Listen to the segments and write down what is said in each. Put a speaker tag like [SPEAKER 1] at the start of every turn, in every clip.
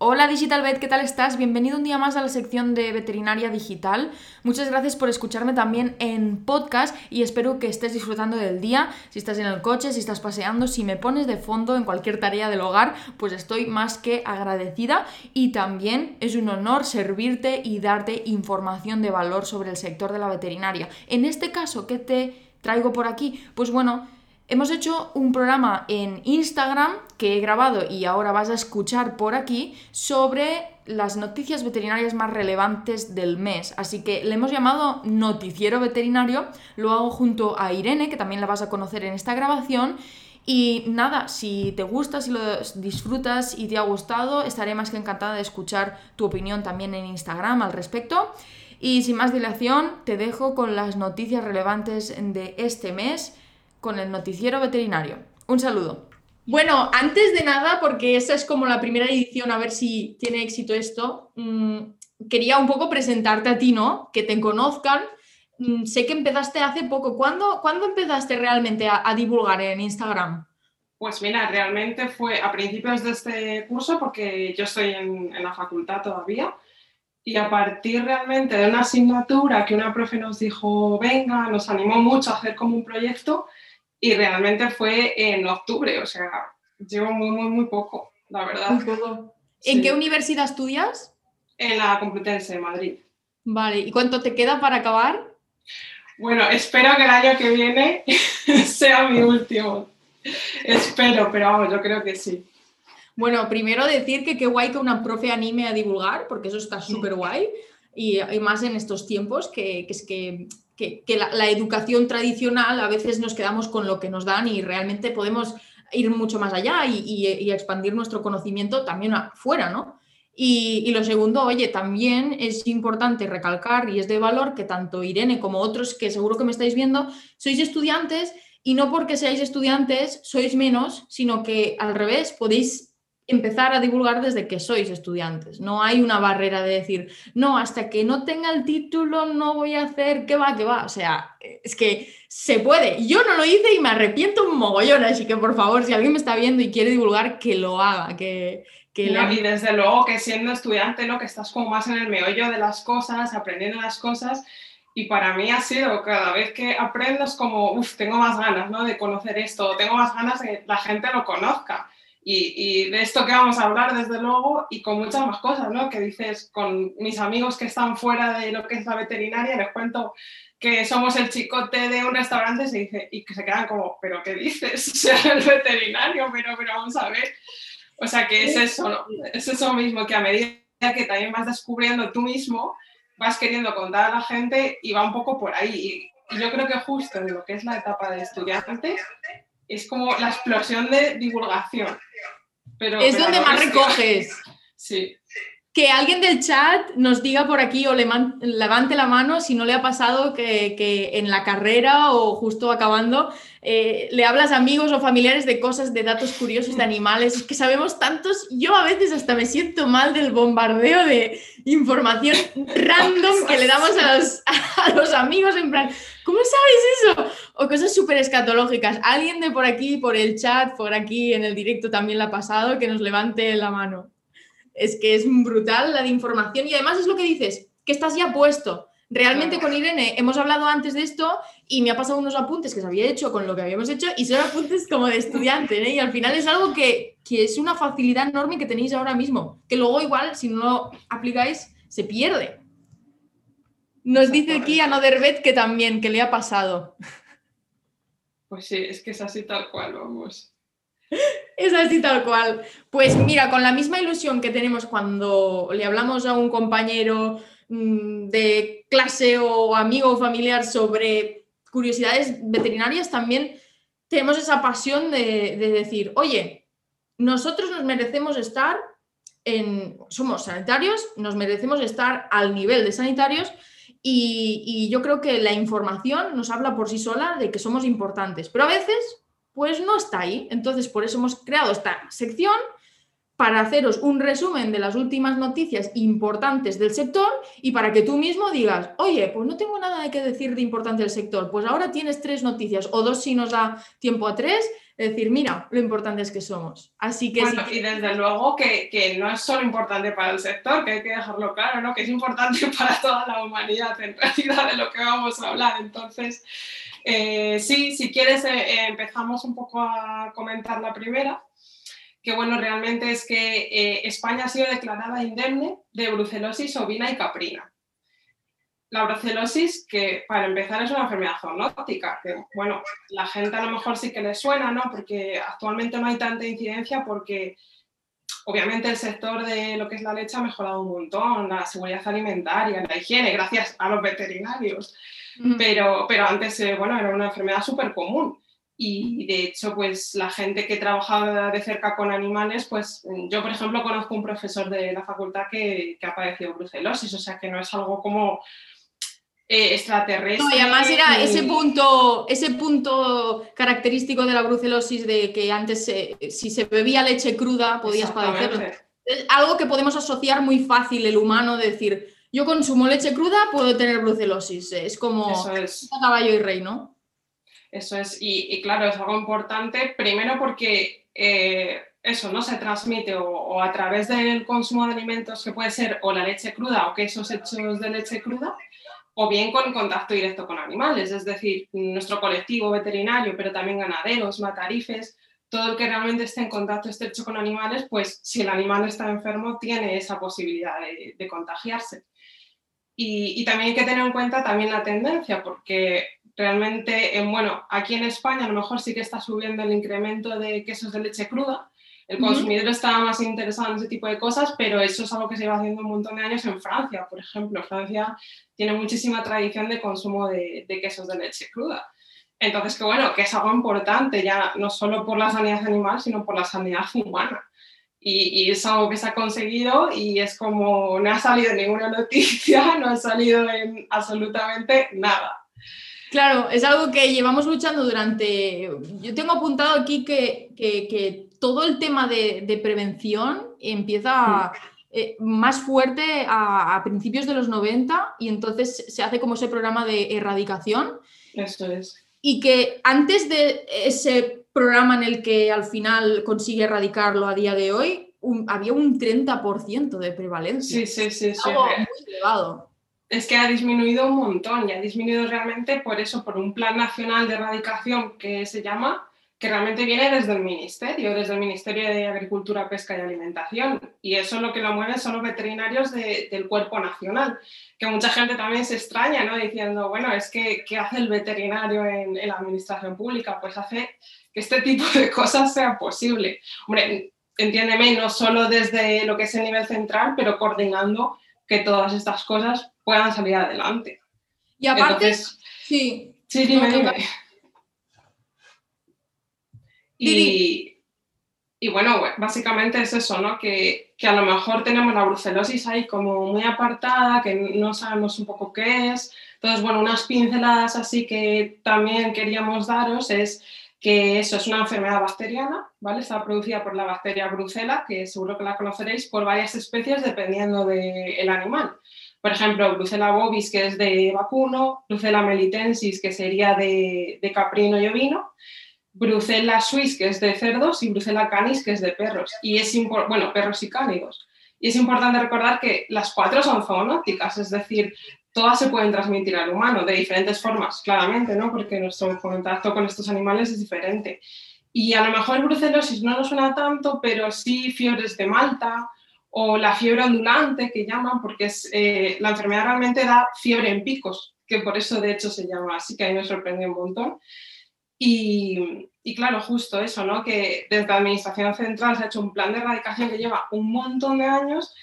[SPEAKER 1] Hola Digital Vet, ¿qué tal estás? Bienvenido un día más a la sección de veterinaria digital. Muchas gracias por escucharme también en podcast y espero que estés disfrutando del día. Si estás en el coche, si estás paseando, si me pones de fondo en cualquier tarea del hogar, pues estoy más que agradecida y también es un honor servirte y darte información de valor sobre el sector de la veterinaria. En este caso, ¿qué te traigo por aquí? Pues bueno, Hemos hecho un programa en Instagram que he grabado y ahora vas a escuchar por aquí sobre las noticias veterinarias más relevantes del mes. Así que le hemos llamado Noticiero Veterinario. Lo hago junto a Irene, que también la vas a conocer en esta grabación. Y nada, si te gusta, si lo disfrutas y te ha gustado, estaré más que encantada de escuchar tu opinión también en Instagram al respecto. Y sin más dilación, te dejo con las noticias relevantes de este mes con el noticiero veterinario. Un saludo. Bueno, antes de nada, porque esta es como la primera edición, a ver si tiene éxito esto, mm, quería un poco presentarte a ti, ¿no? Que te conozcan. Mm, sé que empezaste hace poco. ¿Cuándo, ¿cuándo empezaste realmente a, divulgar en Instagram?
[SPEAKER 2] Pues mira, realmente fue a principios de este curso, porque yo estoy en, en la facultad todavía, y a partir realmente de una asignatura que una profe nos dijo, venga, nos animó mucho a hacer como un proyecto, y realmente fue en octubre, o sea, llevo muy, muy, muy poco, la verdad. Muy poco.
[SPEAKER 1] ¿En qué universidad estudias?
[SPEAKER 2] En la Complutense de Madrid.
[SPEAKER 1] Vale, ¿y cuánto te queda para acabar?
[SPEAKER 2] Bueno, espero que el año que viene sea mi último. espero, pero vamos, yo creo que sí.
[SPEAKER 1] Bueno, primero decir que qué guay que una profe anime a divulgar, porque eso está súper guay, y, y, más en estos tiempos, que, que es que que, la, educación tradicional a veces nos quedamos con lo que nos dan y realmente podemos ir mucho más allá y, expandir nuestro conocimiento también afuera, ¿no? Y, y, lo segundo, oye, también es importante recalcar y es de valor que tanto Irene como otros que seguro que me estáis viendo, sois estudiantes y no porque seáis estudiantes sois menos, sino que al revés, podéis empezar a divulgar desde que sois estudiantes. No hay una barrera de decir, no, hasta que no tenga el título no voy a hacer, ¿qué va, qué va? O sea, es que se puede. Yo no lo hice y me arrepiento un mogollón, así que por favor, si alguien me está viendo y quiere divulgar, que lo haga, que... que
[SPEAKER 2] Y desde luego que siendo estudiante, ¿no? Que estás como más en el meollo de las cosas, aprendiendo las cosas. Y para mí ha sido cada vez que aprendo es como, uff, tengo más ganas ¿no? de conocer esto, tengo más ganas de que la gente lo conozca. Y, de esto que vamos a hablar, desde luego, y con muchas más cosas, ¿no? Que dices, con mis amigos que están fuera de lo que es la veterinaria, les cuento que somos el chicote de un restaurante y, que se quedan como, ¿pero qué dices? O sea, el veterinario, pero, pero vamos a ver. O sea, que es eso, ¿no? Es eso mismo, que a medida que también vas descubriendo tú mismo, vas queriendo contar a la gente y va un poco por ahí. Y, y yo creo que justo en lo que es la etapa de estudiante, es como la explosión de divulgación.
[SPEAKER 1] Pero, es donde más recoges.
[SPEAKER 2] Sí.
[SPEAKER 1] Que alguien del chat nos diga por aquí o le levante la mano si no le ha pasado que, en la carrera o justo acabando eh, le hablas a amigos o familiares de cosas, de datos curiosos de animales. Es que sabemos tantos. Yo a veces hasta me siento mal del bombardeo de información random que le damos a los, amigos en plan, ¿cómo sabes eso? O cosas súper escatológicas. Alguien de por aquí, por el chat, por aquí en el directo también le ha pasado, que nos levante la mano. Es que es brutal la de información y además es lo que dices, que estás ya puesto. Realmente con Irene hemos hablado antes de esto y me ha pasado unos apuntes que se había hecho con lo que habíamos hecho y son apuntes como de estudiante, ¿eh? Y al final es algo que, que es una facilidad enorme que tenéis ahora mismo, que luego igual si no lo aplicáis se pierde. Nos dice aquí Another Bet que también, que le ha pasado.
[SPEAKER 2] Pues sí, es que es así tal cual, vamos.
[SPEAKER 1] Es así tal cual. Pues mira, con la misma ilusión que tenemos cuando le hablamos a un compañero mm, de clase o amigo o familiar sobre curiosidades veterinarias, también tenemos esa pasión de, de decir, oye, nosotros nos merecemos estar en, somos sanitarios, nos merecemos estar al nivel de sanitarios y, yo creo que la información nos habla por sí sola de que somos importantes, pero a veces pues no está ahí. Entonces, por eso hemos creado esta sección para haceros un resumen de las últimas noticias importantes del sector y para que tú mismo digas, oye, pues no tengo nada de qué decir de importante del sector, pues ahora tienes tres noticias o dos si nos da tiempo a tres decir, mira, lo importante es que somos. Así que
[SPEAKER 2] bueno, y desde luego que, que, no es solo importante para el sector, que hay que dejarlo claro, ¿no? Que es importante para toda la humanidad, en realidad, de lo que vamos a hablar. Entonces, eh, sí, si quieres, eh, eh, empezamos un poco a comentar la primera que bueno, realmente es que España ha sido declarada indemne de brucelosis ovina y caprina la brucelosis, que para empezar es una enfermedad zoonótica, que bueno, la gente a lo mejor sí que le suena, ¿no? Porque actualmente no hay tanta incidencia porque obviamente el sector de lo que es la leche ha mejorado un montón, la seguridad alimentaria, la higiene, gracias a los veterinarios. pero, pero antes, eh, bueno, era una enfermedad súper común. Y de hecho, pues la gente que trabajaba de cerca con animales, pues yo, por ejemplo, conozco un profesor de la facultad que, que ha padecido brucelosis, o sea que no es algo como eh, extraterrestre.
[SPEAKER 1] No, y además era ese punto, ese punto característico de la brucelosis de que antes si se bebía leche cruda podías padecerlo. Es algo que podemos asociar muy fácil el humano, de decir, yo consumo leche cruda, puedo tener brucelosis. Es como caballo y rey, ¿no?
[SPEAKER 2] Eso es, y, claro, es algo importante, primero porque eh, eso no se transmite o, o, a través del consumo de alimentos que puede ser o la leche cruda o quesos hechos de leche cruda, o bien con contacto directo con animales, es decir, nuestro colectivo veterinario, pero también ganaderos, matarifes, todo el que realmente esté en contacto estrecho con animales, pues si el animal está enfermo tiene esa posibilidad de, contagiarse. Y, también hay que tener en cuenta también la tendencia, porque realmente, bueno, aquí en España a lo mejor sí que está subiendo el incremento de quesos de leche cruda, el consumidor estaba más interesado en ese tipo de cosas, pero eso es algo que se iba haciendo un montón de años en Francia, por ejemplo. Francia tiene muchísima tradición de consumo de, quesos de leche cruda. Entonces, que bueno, que es algo importante ya no solo por la sanidad animal, sino por la sanidad humana. Y, es algo que se ha conseguido y es como no ha salido ninguna noticia, no ha salido en absolutamente nada.
[SPEAKER 1] Claro, es algo que llevamos luchando durante... Yo tengo apuntado aquí que, que todo el tema de, prevención empieza eh, más fuerte a, principios de los 90 y entonces se hace como ese programa de erradicación.
[SPEAKER 2] Eso es.
[SPEAKER 1] Y que antes de ese programa en el que al final consigue erradicarlo a día de hoy, había un 30% de prevalencia.
[SPEAKER 2] Sí, sí, sí. sí
[SPEAKER 1] algo muy elevado.
[SPEAKER 2] Es que ha disminuido un montón y ha disminuido realmente por eso, por un plan nacional de erradicación que se llama que realmente viene desde el Ministerio, desde el Ministerio de Agricultura, Pesca y Alimentación. Y eso lo que lo mueven son los veterinarios del cuerpo nacional, que mucha gente también se extraña, ¿no? Diciendo, bueno, es que, ¿qué hace el veterinario en, la administración pública? Pues hace que este tipo de cosas sea posible. Hombre, entiéndeme, no solo desde lo que es el nivel central, pero coordinando que todas estas cosas puedan salir adelante.
[SPEAKER 1] Y aparte, sí,
[SPEAKER 2] sí, dime, dime. Y, y, bueno, básicamente es eso, ¿no? Que, que, a lo mejor tenemos la brucelosis ahí como muy apartada, que no sabemos un poco qué es. Entonces, bueno, unas pinceladas así que también queríamos daros es que eso es una enfermedad bacteriana, ¿vale? Está producida por la bacteria brucela, que seguro que la conoceréis, por varias especies dependiendo del animal. Por ejemplo, Brucella bovis, que es de vacuno, Brucella melitensis, que sería de, de caprino y ovino, Brucella Swiss, que es de cerdos, y Brucella Canis, que es de perros. Y es bueno, perros y cánidos. Y es importante recordar que las cuatro son zoonóticas, es decir, todas se pueden transmitir al humano de diferentes formas, claramente, ¿no? Porque nuestro contacto con estos animales es diferente. Y a lo mejor brucelosis no nos suena tanto, pero sí fiebres de Malta o la fiebre ondulante que llaman, porque es, eh, la enfermedad realmente da fiebre en picos, que por eso de hecho se llama así, que a mí me sorprendió un montón. Y, claro, justo eso, ¿no? Que desde la Administración Central se ha hecho un plan de erradicación que lleva un montón de años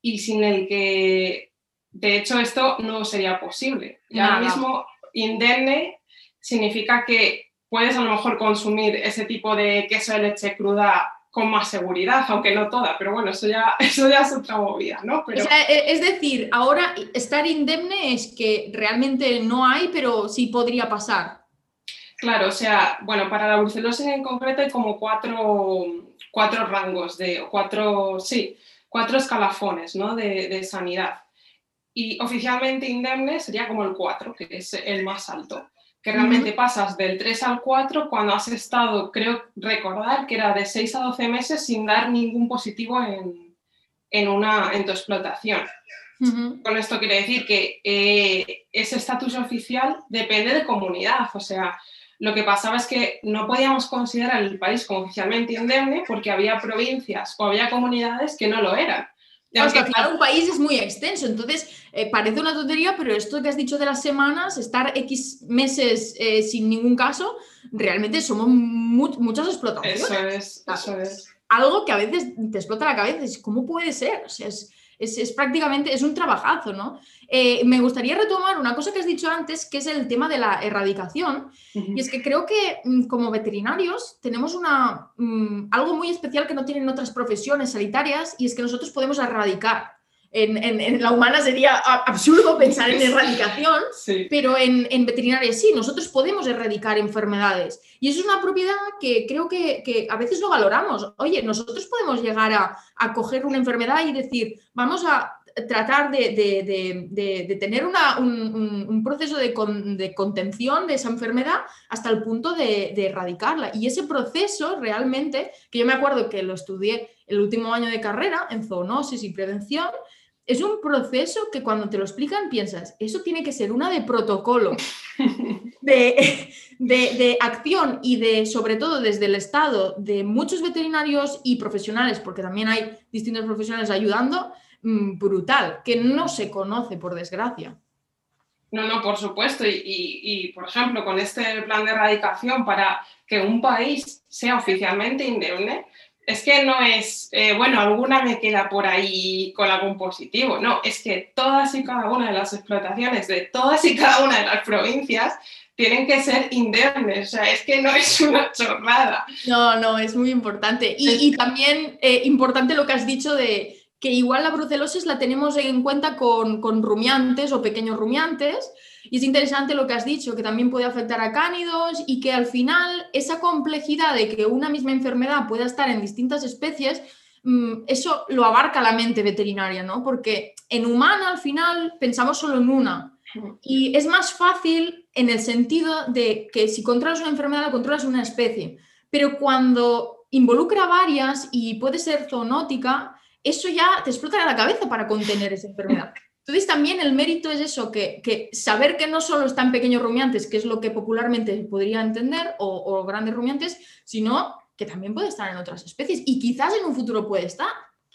[SPEAKER 2] y sin el que, de hecho, esto no sería posible. Y ahora mismo, indemne significa que puedes a lo mejor consumir ese tipo de queso de leche cruda con más seguridad, aunque no toda, pero bueno, eso ya, eso ya es otra movida, ¿no? Pero...
[SPEAKER 1] E, es decir, ahora estar indemne es que realmente no hay, pero sí podría pasar.
[SPEAKER 2] Claro, o sea, bueno, para la brucelosis en concreto hay como cuatro, cuatro rangos, de cuatro, sí, cuatro escalafones ¿no? de, de, sanidad. Y oficialmente indemne sería como el cuatro, que es el más alto. que realmente pasas del 3 al 4 cuando has estado, creo recordar que era de 6 a 12 meses sin dar ningún positivo en, en, una, en tu explotación. Con esto quiere decir que eh, ese estatus oficial depende de comunidad, o sea, lo que pasaba es que no podíamos considerar el país como oficialmente indemne porque había provincias o había comunidades que no lo eran.
[SPEAKER 1] Claro, que un país es muy extenso, entonces eh, parece una tontería, pero esto que has dicho de las semanas, estar X meses eh, sin ningún caso, realmente somos muchas explotaciones.
[SPEAKER 2] Eso es, eso es.
[SPEAKER 1] Algo que a veces te explota la cabeza, ¿cómo puede ser? O sea, es, es, prácticamente, es un trabajazo, ¿no? Eh, me gustaría retomar una cosa que has dicho antes, que es el tema de la erradicación. Y es que creo que mm, como veterinarios tenemos una, mm, algo muy especial que no tienen otras profesiones sanitarias y es que nosotros podemos erradicar en, la humana sería absurdo pensar en erradicación, pero en, veterinaria sí, nosotros podemos erradicar enfermedades. Y es una propiedad que creo que, a veces no valoramos. Oye, nosotros podemos llegar a, coger una enfermedad y decir, vamos a tratar de, tener un, proceso de, de, contención de esa enfermedad hasta el punto de, erradicarla. Y ese proceso realmente, que yo me acuerdo que lo estudié el último año de carrera en zoonosis y prevención, es un proceso que cuando te lo explican piensas, eso tiene que ser una de protocolo, de, acción y de, sobre todo desde el Estado, de muchos veterinarios y profesionales, porque también hay distintos profesionales ayudando, mm, brutal, que no se conoce, por desgracia.
[SPEAKER 2] No, no, por supuesto. Y, y, por ejemplo, con este plan de erradicación para que un país sea oficialmente indemne, es que no es, eh, bueno, alguna me queda por ahí con algún positivo. No, es que todas y cada una de las explotaciones de todas y cada una de las provincias tienen que ser indemnes. O sea, es que no es una chorrada.
[SPEAKER 1] No, no, es muy importante. Y, también eh, importante lo que has dicho de que igual la brucelosis la tenemos en cuenta con, con rumiantes o pequeños rumiantes y es interesante lo que has dicho, que también puede afectar a cánidos y que al final esa complejidad de que una misma enfermedad pueda estar en distintas especies, mm, eso lo abarca la mente veterinaria, ¿no? Porque en humana al final pensamos solo en una. Y es más fácil en el sentido de que si controlas una enfermedad, controlas una especie. Pero cuando involucra varias y puede ser zoonótica, eso ya te explota la cabeza para contener esa enfermedad. Entonces también el mérito es eso, que, saber que no solo están pequeños rumiantes, que es lo que popularmente podría entender, o, grandes rumiantes, sino que también puede estar en otras especies y quizás en un futuro puede estar.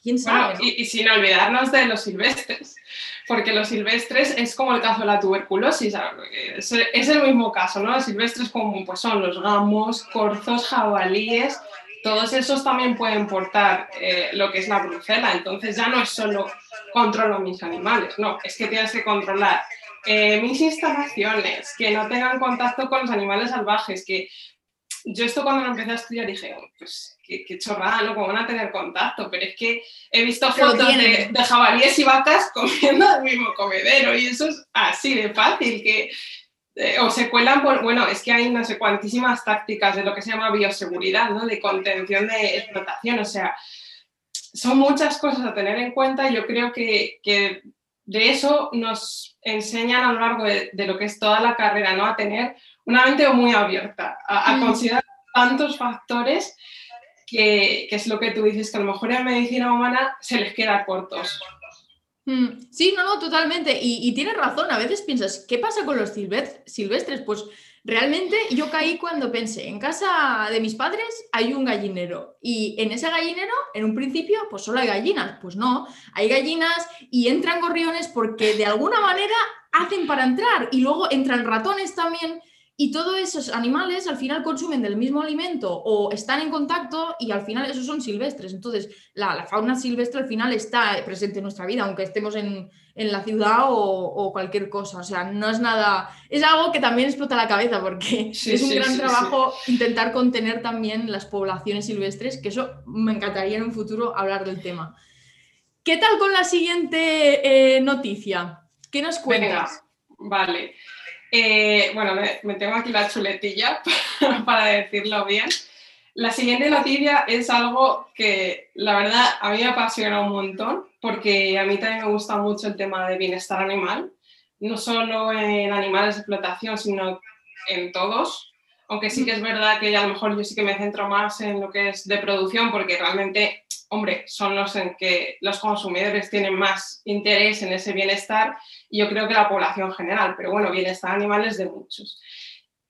[SPEAKER 1] ¿Quién sabe?
[SPEAKER 2] y, sin olvidarnos de los silvestres, porque los silvestres es como el caso de la tuberculosis, es, es el mismo caso, ¿no? Los silvestres como pues son los gamos, corzos, jabalíes, todos esos también pueden portar eh, lo que es la brucela, entonces ya no es solo controlo mis animales, no, es que tienes que controlar eh, mis instalaciones, que no tengan contacto con los animales salvajes, que yo esto cuando lo empecé a estudiar dije, oh, pues qué, chorrada, ¿no? ¿Cómo van a tener contacto? Pero es que he visto fotos de, de, jabalíes y vacas comiendo el mismo comedero y eso es así de fácil, que eh, o se cuelan por, bueno, es que hay no sé cuantísimas tácticas de lo que se llama bioseguridad, ¿no? De contención de explotación, o sea, son muchas cosas a tener en cuenta y yo creo que, que de eso nos enseñan a lo largo de, lo que es toda la carrera, ¿no? A tener una mente muy abierta, a, mm. considerar tantos factores que, que, es lo que tú dices, que a lo mejor en medicina humana se les queda cortos.
[SPEAKER 1] Mm, sí, no, no, totalmente. Y, tienes razón, a veces piensas, ¿qué pasa con los silvestres? Pues realmente yo caí cuando pensé, en casa de mis padres hay un gallinero y en ese gallinero, en un principio, pues solo hay gallinas. Pues no, hay gallinas y entran gorriones porque de alguna manera hacen para entrar y luego entran ratones también y todos esos animales al final consumen del mismo alimento o están en contacto y al final esos son silvestres. Entonces, la, fauna silvestre al final está presente en nuestra vida, aunque estemos en, la ciudad o, cualquier cosa. O sea, no es nada. Es algo que también explota la cabeza porque es un gran trabajo intentar contener también las poblaciones silvestres, que eso me encantaría en un futuro hablar del tema. ¿Qué tal con la siguiente eh, noticia? ¿Qué nos cuentas?
[SPEAKER 2] vale. Eh, bueno, me, tengo aquí la chuletilla para decirlo bien. La siguiente noticia es algo que la verdad a mí me apasiona un montón porque a mí también me gusta mucho el tema de bienestar animal, no solo en animales de explotación, sino en todos, aunque sí que es verdad que a lo mejor yo sí que me centro más en lo que es de producción, porque realmente, hombre, son los en que los consumidores tienen más interés en ese bienestar y yo creo que la población general, pero bueno, bienestar animal es de muchos.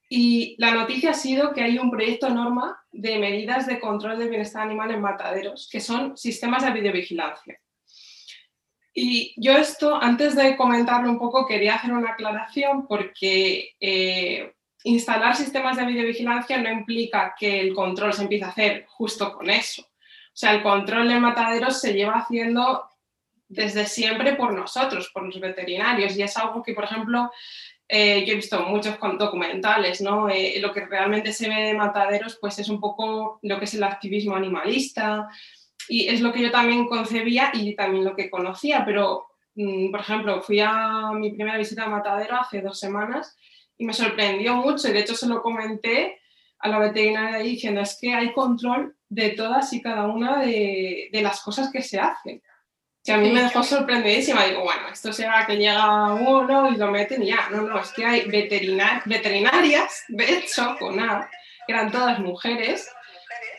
[SPEAKER 2] Y la noticia ha sido que hay un proyecto norma de medidas de control del bienestar animal en mataderos, que son sistemas de videovigilancia. Y yo esto, antes de comentarlo un poco, quería hacer una aclaración porque eh, instalar sistemas de videovigilancia no implica que el control se empiece a hacer justo con eso. O sea, el control de mataderos se lleva haciendo desde siempre por nosotros, por los veterinarios, y es algo que, por ejemplo, eh, yo he visto muchos documentales, ¿no? Eh, lo que realmente se ve de mataderos, pues es un poco lo que es el activismo animalista, y es lo que yo también concebía y también lo que conocía, pero, mm, por ejemplo, fui a mi primera visita a matadero hace dos semanas y me sorprendió mucho, y de hecho se lo comenté a la veterinaria diciendo, es que hay control de todas y cada una de, de las cosas que se hacen. Que a mí me dejó sorprendidísima. Digo, bueno, esto será que llega uno y lo meten y ya. No, no, es que hay veterinarias, de hecho, con A, que eran todas mujeres.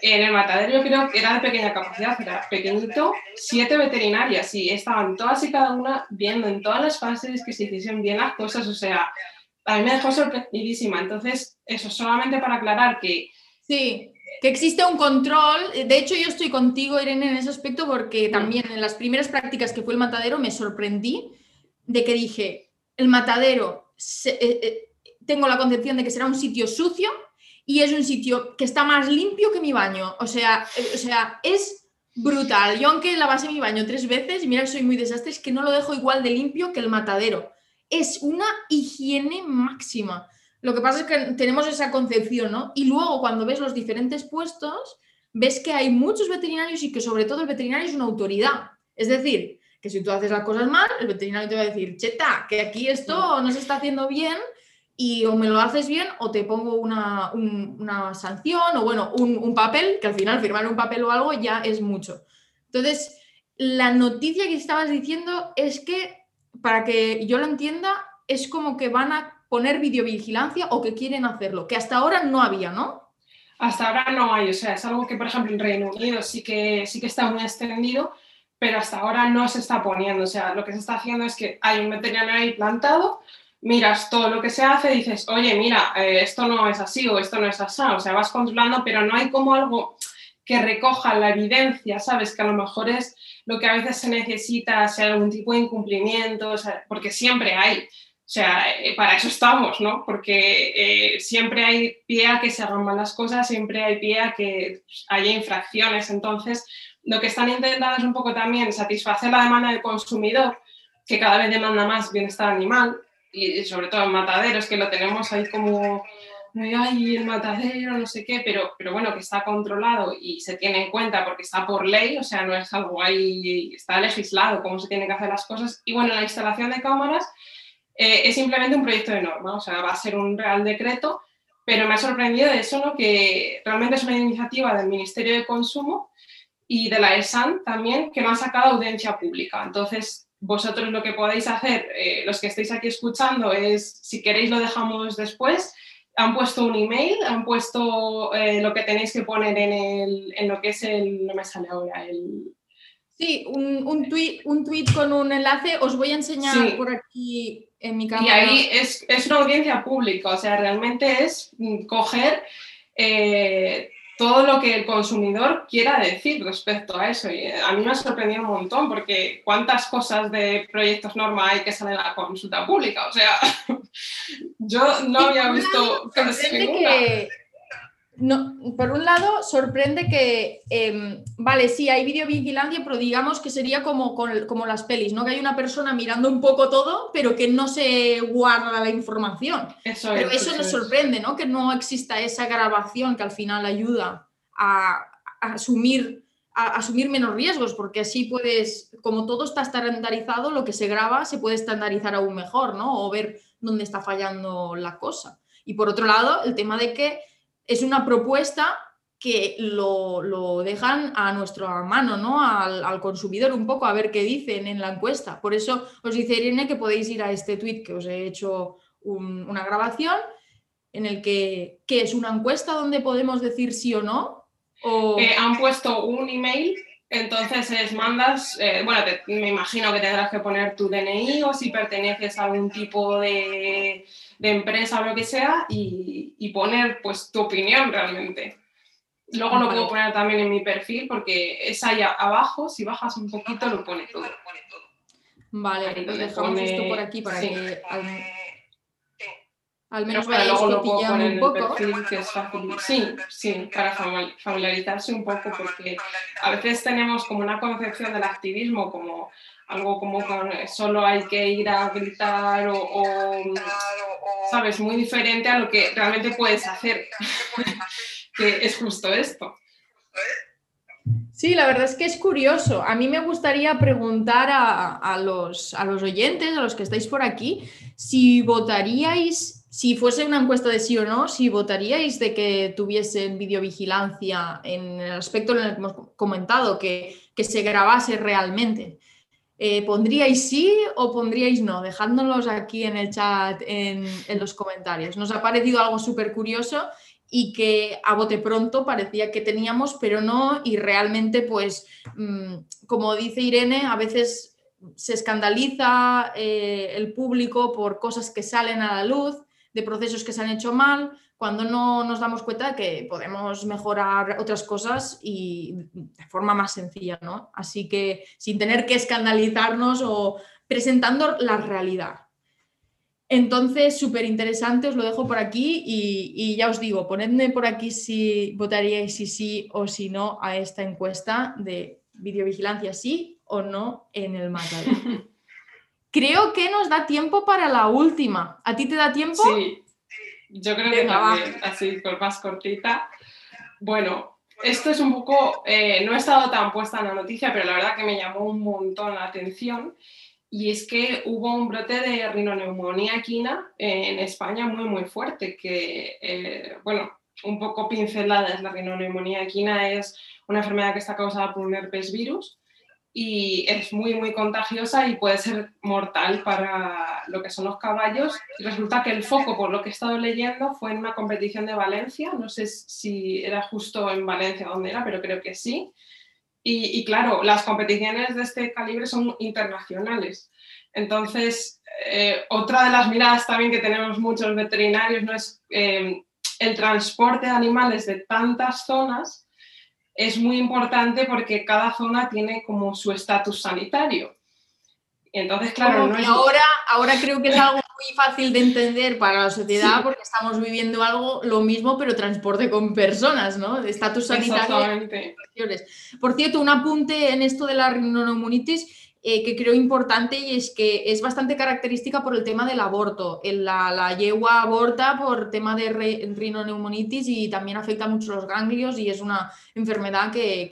[SPEAKER 2] En el matadero yo creo que era de pequeña capacidad, era pequeñito, siete veterinarias y estaban todas y cada una viendo en todas las fases que se hiciesen bien las cosas. O sea, a mí me dejó sorprendidísima. Entonces, eso solamente para aclarar que...
[SPEAKER 1] Sí, que existe un control. De hecho, yo estoy contigo, Irene, en ese aspecto porque también en las primeras prácticas que fue el matadero me sorprendí de que dije, el matadero, eh, eh, tengo la concepción de que será un sitio sucio y es un sitio que está más limpio que mi baño. O sea, eh, o sea es brutal. Yo aunque lavase mi baño tres veces, y mira soy muy desastre, es que no lo dejo igual de limpio que el matadero. Es una higiene máxima. Lo que pasa es que tenemos esa concepción, ¿no? Y luego cuando ves los diferentes puestos, ves que hay muchos veterinarios y que sobre todo el veterinario es una autoridad. Es decir, que si tú haces las cosas mal, el veterinario te va a decir, cheta, que aquí esto no se está haciendo bien y o me lo haces bien o te pongo una, sanción o bueno, un, un, papel, que al final firmar un papel o algo ya es mucho. Entonces, la noticia que estabas diciendo es que, para que yo lo entienda, es como que van a poner videovigilancia o que quieren hacerlo, que hasta ahora no había, ¿no?
[SPEAKER 2] Hasta ahora no hay, o sea, es algo que, por ejemplo, en Reino Unido sí que, sí que está muy extendido, pero hasta ahora no se está poniendo. O sea, lo que se está haciendo es que hay un veterinario ahí plantado, miras todo lo que se hace, dices, oye, mira, eh, esto no es así o esto no es así. O sea, vas controlando, pero no hay como algo que recoja la evidencia, ¿sabes? Que a lo mejor es lo que a veces se necesita, sea algún tipo de incumplimiento, porque siempre hay. O sea, eh, para eso estamos, ¿no? Porque eh, siempre hay pie a que se hagan malas cosas, siempre hay pie a que haya infracciones. Entonces, lo que están intentando es un poco también satisfacer la demanda del consumidor, que cada vez demanda más bienestar animal, y sobre todo en mataderos, que lo tenemos ahí como, ay, el matadero, no sé qué, pero, pero bueno, que está controlado y se tiene en cuenta porque está por ley, o sea, no es algo ahí, está legislado cómo se tienen que hacer las cosas. Y bueno, la instalación de cámaras eh, es simplemente un proyecto de norma, o sea, va a ser un real decreto, pero me ha sorprendido eso, ¿no? que realmente es una iniciativa del Ministerio de Consumo y de la ESAN también, que no han sacado audiencia pública. Entonces, vosotros lo que podéis hacer, eh, los que estáis aquí escuchando, es, si queréis lo dejamos después, han puesto un email, han puesto eh, lo que tenéis que poner en, el, en lo que es el, no me sale ahora, el,
[SPEAKER 1] Sí, un, un, tweet, un tweet con un enlace. Os voy a enseñar por aquí en mi cámara.
[SPEAKER 2] Y ahí es, es, una audiencia pública, o sea, realmente es mm, coger eh, todo lo que el consumidor quiera decir respecto a eso. Y a mí me ha sorprendido un montón porque cuántas cosas de proyectos norma hay que salen a la consulta pública. O sea, yo no había visto. Que
[SPEAKER 1] no, por un lado, sorprende que, em, vale, sí, hay videovigilancia, pero digamos que sería como, como las pelis, ¿no? Que hay una persona mirando un poco todo, pero que no se guarda la información. Eso pero eso, nos sorprende, ¿no? Que no exista esa grabación que al final ayuda a, asumir, a asumir menos riesgos, porque así puedes, como todo está estandarizado, lo que se graba se puede estandarizar aún mejor, ¿no? O ver dónde está fallando la cosa. Y por otro lado, el tema de que es una propuesta que lo, dejan a nuestra mano, ¿no? Al, consumidor un poco a ver qué dicen en la encuesta. Por eso os dice Irene que podéis ir a este tweet que os he hecho una grabación en el que, ¿qué es una encuesta donde podemos decir sí o no? O...
[SPEAKER 2] Eh, han puesto un email, entonces es mandas, eh, bueno, me imagino que tendrás que poner tu DNI o si perteneces a algún tipo de, de empresa o lo que sea y, y, poner pues tu opinión realmente. Luego lo puedo poner también en mi perfil porque es ahí abajo, si bajas un poquito lo pone todo.
[SPEAKER 1] Vale, lo dejamos esto por aquí para que al, menos
[SPEAKER 2] vayáis cotilleando un poco. Perfil, que es fácil. Sí, sí, para familiarizarse un poco porque a veces tenemos como una concepción del activismo como algo como que solo hay que ir a gritar o, o sabes, muy diferente a lo que realmente puedes hacer. que es justo esto.
[SPEAKER 1] Sí, la verdad es que es curioso. A mí me gustaría preguntar a, los, a los oyentes, a los que estáis por aquí, si votaríais, si fuese una encuesta de sí o no, si votaríais de que tuviesen videovigilancia en el aspecto en el que hemos comentado, que, se grabase realmente. Eh, ¿Pondríais sí o pondríais no? Dejándolos aquí en el chat, en, en los comentarios. Nos ha parecido algo súper curioso y que a bote pronto parecía que teníamos, pero no, y realmente, pues, mm, como dice Irene, a veces se escandaliza eh, el público por cosas que salen a la luz, de procesos que se han hecho mal, cuando no nos damos cuenta de que podemos mejorar otras cosas y de forma más sencilla, ¿no? Así que sin tener que escandalizarnos o presentando la realidad. Entonces, súper interesante, os lo dejo por aquí y, ya os digo, ponedme por aquí si votaríais si sí o si no a esta encuesta de videovigilancia sí o no en el matadero. creo que nos da tiempo para la última. ¿A ti te da tiempo?
[SPEAKER 2] Sí, yo creo que también, así por más cortita. Bueno, esto es un poco, eh, no he estado tan puesta en la noticia, pero la verdad que me llamó un montón la atención y es que hubo un brote de rinoneumonía equina en España muy, muy fuerte, que, eh, bueno, un poco pincelada es la rinoneumonía equina, es una enfermedad que está causada por un herpes virus y es muy, muy contagiosa y puede ser mortal para lo que son los caballos. Resulta que el foco, por lo que he estado leyendo, fue en una competición de Valencia, no sé si era justo en Valencia donde era, pero creo que sí y, claro, las competiciones de este calibre son internacionales. Entonces, eh, otra de las miradas también que tenemos muchos veterinarios no es eh, el transporte de animales de tantas zonas es muy importante porque cada zona tiene como su estatus sanitario. Entonces, claro,
[SPEAKER 1] ahora, ahora creo que es algo muy fácil de entender para la sociedad porque estamos viviendo algo lo mismo, pero transporte con personas, ¿no? De estatus sanitario. Por cierto, un apunte en esto de la rinoneumonitis eh, que creo importante y es que es bastante característica por el tema del aborto. La, yegua aborta por tema de rinoneumonitis y también afecta mucho los ganglios y es una enfermedad que,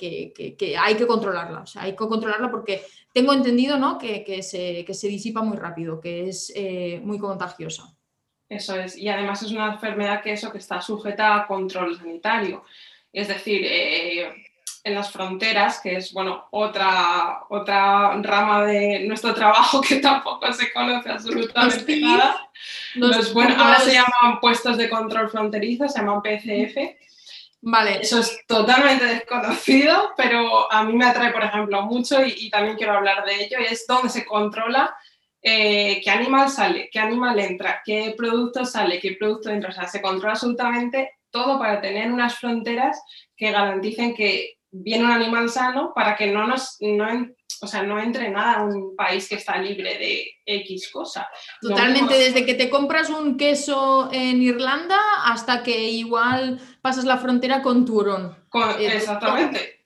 [SPEAKER 1] hay que controlarla. Hay que controlarla porque tengo entendido ¿no? que, se, se, disipa muy rápido, que es eh, muy contagiosa.
[SPEAKER 2] Eso es, y además es una enfermedad que eso que está sujeta a control sanitario. Es decir, eh, en las fronteras, que es bueno, otra, otra rama de nuestro trabajo que tampoco se conoce absolutamente nada. bueno, ahora se llaman puestos de control fronterizo, se llaman PCF. Vale. Eso es totalmente desconocido, pero a mí me atrae, por ejemplo, mucho y, también quiero hablar de ello, y es donde se controla eh, qué animal sale, qué animal entra, qué producto sale, qué producto entra. O sea, se controla absolutamente todo para tener unas fronteras que garanticen que viene un animal sano para que no nos no, o sea, no entre nada a un país que está libre de X cosa.
[SPEAKER 1] Totalmente, desde que te compras un queso en Irlanda hasta que igual pasas la frontera con turón.
[SPEAKER 2] Eh, exactamente.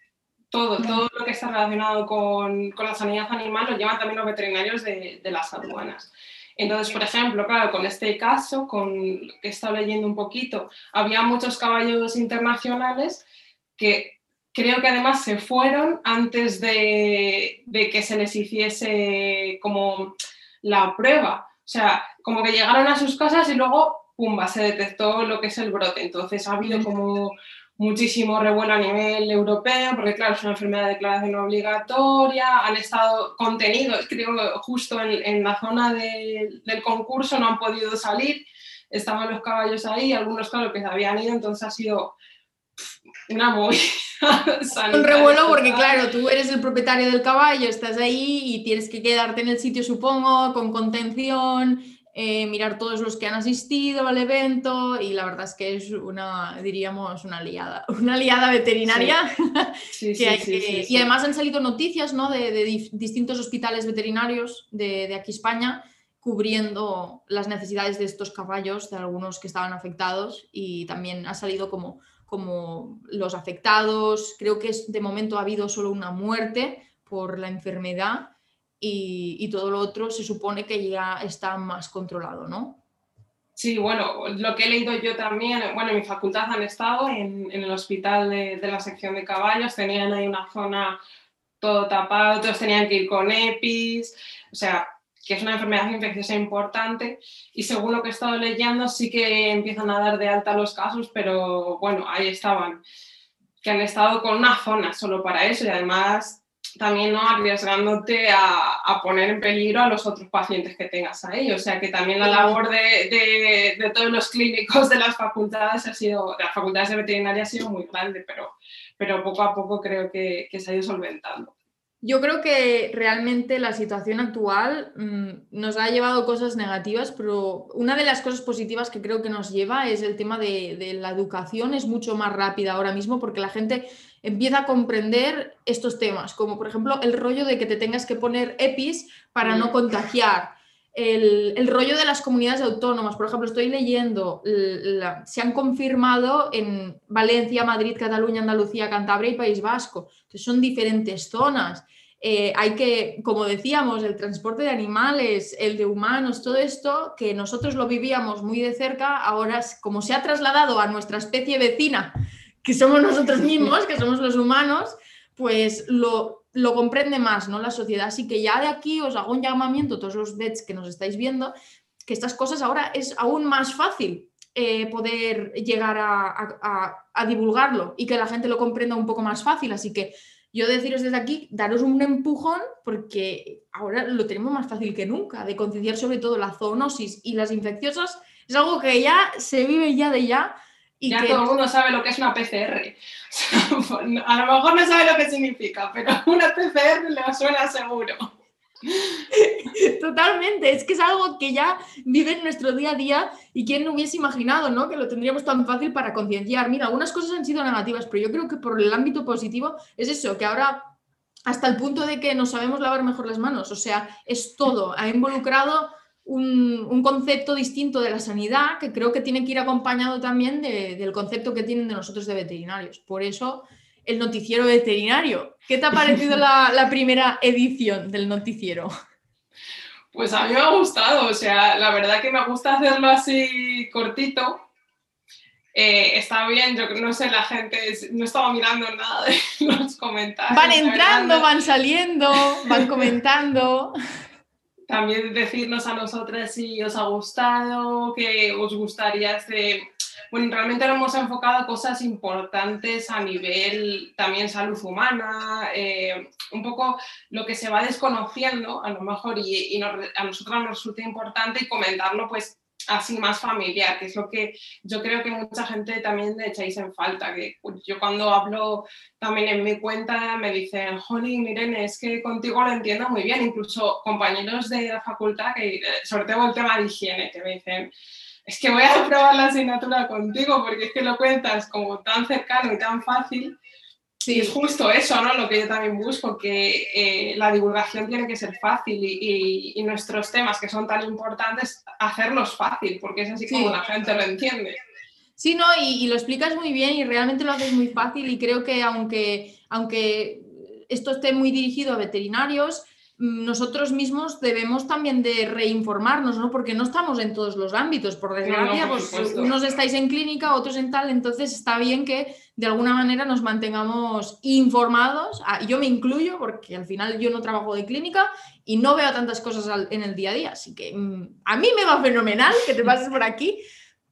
[SPEAKER 2] Todo, todo lo que está relacionado con, con, la sanidad animal lo llevan también los veterinarios de, de las aduanas. Entonces, por ejemplo, claro, con este caso, con que he estado leyendo un poquito, había muchos caballos internacionales que creo que además se fueron antes de, que se les hiciese como la prueba. O sea, como que llegaron a sus casas y luego, pumba, se detectó lo que es el brote. Entonces ha habido como muchísimo revuelo a nivel europeo, porque claro, es una enfermedad de declaración obligatoria, han estado contenidos, creo, justo en, la zona del concurso, no han podido salir. estaban los caballos ahí, algunos claro que se habían ido, entonces ha sido una movida.
[SPEAKER 1] Un revuelo porque claro, tú eres el propietario del caballo, estás ahí y tienes que quedarte en el sitio, supongo, con contención, eh, mirar todos los que han asistido al evento y la verdad es que es una, diríamos, una liada, una liada veterinaria. Sí. Sí, sí, y además han salido noticias ¿no? de, distintos hospitales veterinarios de, de, aquí España cubriendo las necesidades de estos caballos, de algunos que estaban afectados y también ha salido como, como los afectados. Creo que de momento ha habido solo una muerte por la enfermedad y, todo lo otro se supone que ya está más controlado, ¿no?
[SPEAKER 2] Sí, bueno, lo que he leído yo también, bueno, en mi facultad han estado en, el hospital de, la sección de caballos, tenían ahí una zona todo tapado, todos tenían que ir con EPIs, o sea, que es una enfermedad infecciosa importante y según lo que he estado leyendo sí que empiezan a dar de alta los casos, pero bueno, ahí estaban, que han estado con una zona solo para eso y además también no arriesgándote a, poner en peligro a los otros pacientes que tengas ahí. O sea que también la labor de, de, todos los clínicos de las facultades ha sido, de las facultades de veterinaria ha sido muy grande, pero, pero poco a poco creo que, que se ha ido solventando.
[SPEAKER 1] Yo creo que realmente la situación actual mm, nos ha llevado cosas negativas, pero una de las cosas positivas que creo que nos lleva es el tema de, de, la educación, es mucho más rápida ahora mismo porque la gente empieza a comprender estos temas, como por ejemplo el rollo de que te tengas que poner EPIs para no contagiar. El, rollo de las comunidades autónomas, por ejemplo, estoy leyendo, se han confirmado en Valencia, Madrid, Cataluña, Andalucía, Cantabria y País Vasco. Entonces son diferentes zonas. Eh, hay que, como decíamos, el transporte de animales, el de humanos, todo esto, que nosotros lo vivíamos muy de cerca, ahora como se ha trasladado a nuestra especie vecina que somos nosotros mismos, que somos los humanos, pues lo, lo comprende más ¿no? la sociedad. Así que ya de aquí os hago un llamamiento, todos los vets que nos estáis viendo, que estas cosas ahora es aún más fácil eh, poder llegar a, a, divulgarlo y que la gente lo comprenda un poco más fácil. Así que yo deciros desde aquí, daros un empujón porque ahora lo tenemos más fácil que nunca, de concienciar sobre todo la zoonosis y las infecciosas. Es algo que ya se vive ya de ya
[SPEAKER 2] ya todo el mundo sabe lo que es una PCR. a lo mejor no sabe lo que significa, pero una PCR le suena seguro.
[SPEAKER 1] Totalmente, es que es algo que ya vive en nuestro día a día y quién no hubiese imaginado ¿no? que lo tendríamos tan fácil para concienciar. Mira, algunas cosas han sido negativas, pero yo creo que por el ámbito positivo es eso, que ahora hasta el punto de que no sabemos lavar mejor las manos, o sea, es todo, ha involucrado un, concepto distinto de la sanidad que creo que tiene que ir acompañado también del concepto que tienen de nosotros de veterinarios. Por eso el noticiero veterinario. ¿Qué te ha parecido la, primera edición del noticiero?
[SPEAKER 2] Pues a mí me ha gustado, o sea, la verdad que me gusta hacerlo así cortito. Eh, está bien, yo no sé, la gente no estaba mirando nada de los comentarios.
[SPEAKER 1] Van entrando, van saliendo, van comentando
[SPEAKER 2] también decirnos a nosotras si os ha gustado, que os gustaría. Bueno, realmente lo hemos enfocado a cosas importantes a nivel también salud humana, eh, un poco lo que se va desconociendo a lo mejor y, y a nosotros nos resulta importante y comentarlo pues así más familiar, que es lo que yo creo que mucha gente también le echáis en falta, que yo cuando hablo también en mi cuenta me dicen, jolín, miren, es que contigo lo entiendo muy bien, incluso compañeros de la facultad, que sobre todo el tema de higiene, que me dicen, es que voy a probar la asignatura contigo porque es que lo cuentas como tan cercano y tan fácil Sí, es justo eso, ¿no? Lo que yo también busco, que eh, la divulgación tiene que ser fácil y, nuestros temas que son tan importantes, hacerlos fácil, porque es así como la gente lo entiende.
[SPEAKER 1] Sí, no, y, lo explicas muy bien y realmente lo haces muy fácil y creo que aunque, aunque esto esté muy dirigido a veterinarios, nosotros mismos debemos también de reinformarnos, ¿no? Porque no estamos en todos los ámbitos, por desgracia, pues unos estáis en clínica, otros en tal, entonces está bien que de alguna manera nos mantengamos informados. Yo me incluyo porque al final yo no trabajo de clínica y no veo tantas cosas en el día a día. Así que mm, a mí me va fenomenal que te pases por aquí.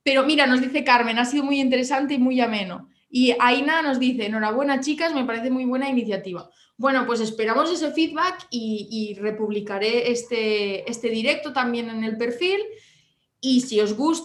[SPEAKER 1] Pero mira, nos dice Carmen, ha sido muy interesante y muy ameno. Y Aina nos dice, enhorabuena chicas, me parece muy buena iniciativa. Bueno, pues esperamos ese feedback y, republicaré este, este directo también en el perfil. Y si os gusta